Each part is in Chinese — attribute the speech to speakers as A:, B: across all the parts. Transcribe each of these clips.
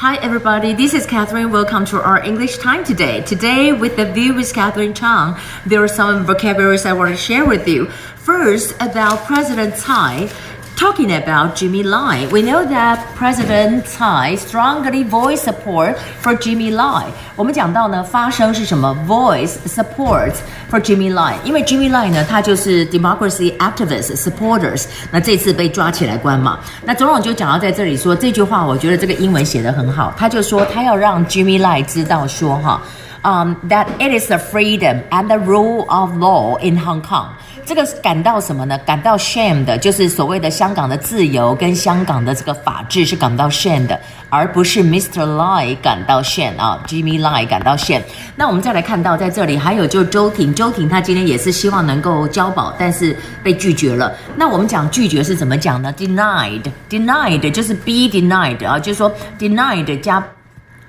A: Hi, everybody. This is Catherine. Welcome to our English time today. Today, with the view with Catherine Chang, there are some vocabularies I want to share with you. First, about President Tsai talking about Jimmy Lai. We know that President Tsai strongly voiced support for Jimmy Lai. 我们讲到呢，发声是什么？Voice support for Jimmy Lai，因为 Jimmy Lai 呢，他就是 democracy activist supporters。那这次被抓起来关嘛，那总统就讲到在这里说这句话，我觉得这个英文写得很好。他就说他要让 Jimmy Lai 知道说哈。 嗯、um,，that it is the freedom and the rule of law in Hong Kong。这个感到什么呢？感到 shame 的，就是所谓的香港的自由跟香港的这个法治是感到 shame 的，而不是 Mr. Lai 感到 shame 啊，Jimmy Lai 感到 shame。那我们再来看到在这里还有就周庭，周庭他今天也是希望能够交保，但是被拒绝了。那我们讲拒绝是怎么讲呢？Denied，denied 就是 be denied 啊，就是说 denied 加。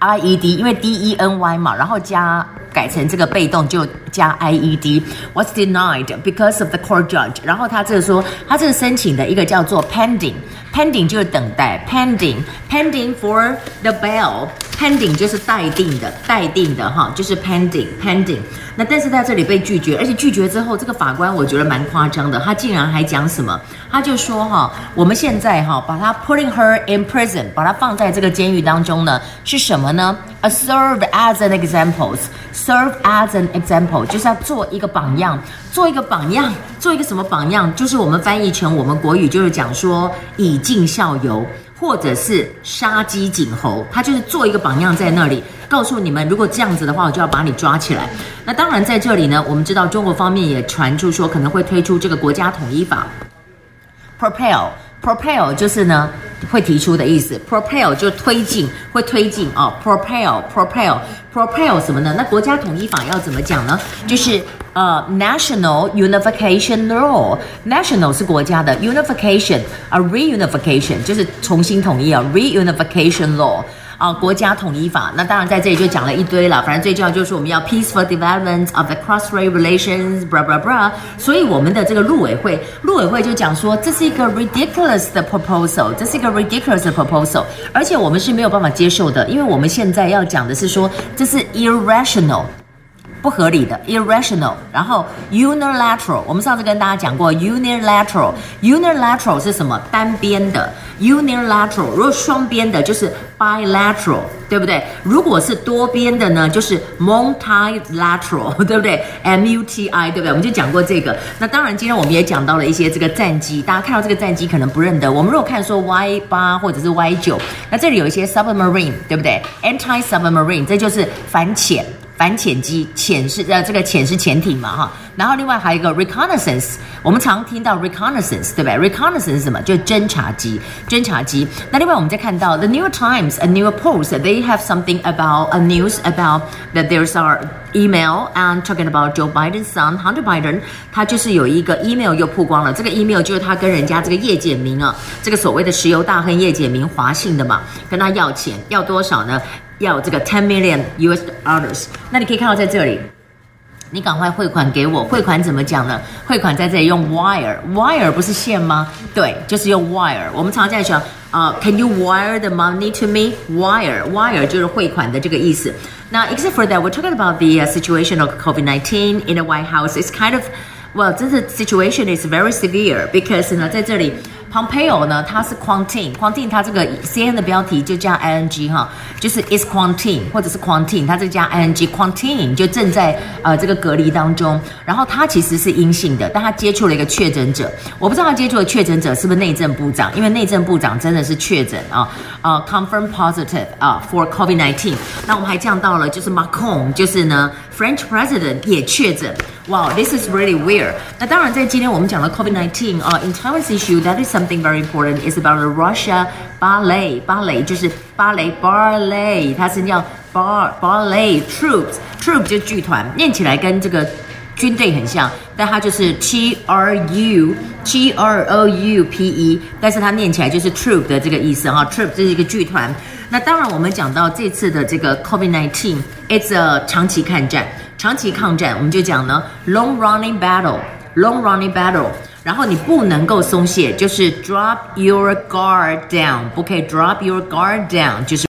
A: I E D，因为 D E N Y 嘛，然后加改成这个被动就加 I E D。What's denied because of the court judge。然后他这个说，他这个申请的一个叫做 pending，pending 就是等待，pending，pending for the bail。Pending 就是待定的，待定的哈，就是 pending pending。那但是在这里被拒绝，而且拒绝之后，这个法官我觉得蛮夸张的，他竟然还讲什么？他就说哈，我们现在哈把他 putting her in prison，把他放在这个监狱当中呢，是什么呢？A serve as an example，serve as an example 就是要做一个榜样，做一个榜样，做一个什么榜样？就是我们翻译成我们国语就是讲说以儆效尤。或者是杀鸡儆猴，他就是做一个榜样在那里，告诉你们，如果这样子的话，我就要把你抓起来。那当然在这里呢，我们知道中国方面也传出说可能会推出这个国家统一法，propel。Propel 就是呢，会提出的意思，propel 就推进，会推进哦。Propel，propel，propel 什么呢？那国家统一法要怎么讲呢？就是呃，National Unification Law，National 是国家的，Unification 啊，Reunification 就是重新统一啊，Reunification Law。啊，国家统一法，那当然在这里就讲了一堆了。反正最重要就是我们要 peaceful development of the cross-strait relations，blah blah blah。所以我们的这个陆委会，陆委会就讲说，这是一个 ridiculous 的 proposal，这是一个 ridiculous 的 proposal，而且我们是没有办法接受的，因为我们现在要讲的是说，这是 irrational。不合理的 irrational，然后 unilateral，我们上次跟大家讲过 unilateral，unilateral 是什么？单边的 unilateral，如果双边的就是 bilateral，对不对？如果是多边的呢，就是 multilateral，对不对？M-U-T-I，对不对？我们就讲过这个。那当然，今天我们也讲到了一些这个战机，大家看到这个战机可能不认得。我们如果看说 Y 八或者是 Y 九，那这里有一些 submarine，对不对？Anti-submarine，这就是反潜。反潜机，潜是呃，这个潜是潜艇嘛哈，然后另外还有一个 reconnaissance，我们常听到 reconnaissance，对不对？reconnaissance 是什么？就是侦察机，侦察机。那另外我们再看到 the New Times，a New Post，they have something about a news about that there's our email and talking about Joe Biden's son Hunter Biden，他就是有一个 email 又曝光了，这个 email 就是他跟人家这个叶简明啊，这个所谓的石油大亨叶简明华信的嘛，跟他要钱，要多少呢？要这个 ten million US dollars，那你可以看到在这里，你赶快汇款给我。汇款怎么讲呢？汇款在这里用 wire，wire 不是线吗？对，就是用 wire。我们常常在讲啊，Can you wire the money to me？Wire，wire 就是汇款的这个意思。那 except for that，we're talking about the situation of COVID-19 in the White House. It's kind of well, this situation is very severe because 呢，在这里。 Pompeo 呢，他是 quarantine，quarantine 他这个 CN 的标题就加 ing 哈，就是 is quarantine 或者是 quarantine，他这个加 ing，quarantine 就正在呃这个隔离当中。然后他其实是阴性的，但他接触了一个确诊者，我不知道他接触的确诊者是不是内政部长，因为内政部长真的是确诊啊啊 confirm positive 啊 for COVID-19。那我们还降到了就是 Macron，就是呢 French president 也确诊。Wow, this is really weird. 那当然，在今天我们讲的 COVID-19 啊、uh,，in Taiwan's issue, that is something very important. It's about the Russia 芭蕾，芭蕾就是芭蕾，ballet，它是叫 bar ballet troops troops 就剧团，念起来跟这个军队很像，但它就是 T R U T R O U P E，但是它念起来就是 troop 的这个意思哈、啊、troop 这是一个剧团。那当然，我们讲到这次的这个 COVID-19，it's a 长期抗战。长期抗战，我们就讲呢，long running battle，long running battle， 然后你不能够松懈，就是 drop your guard down，不可以 drop your guard down，就是。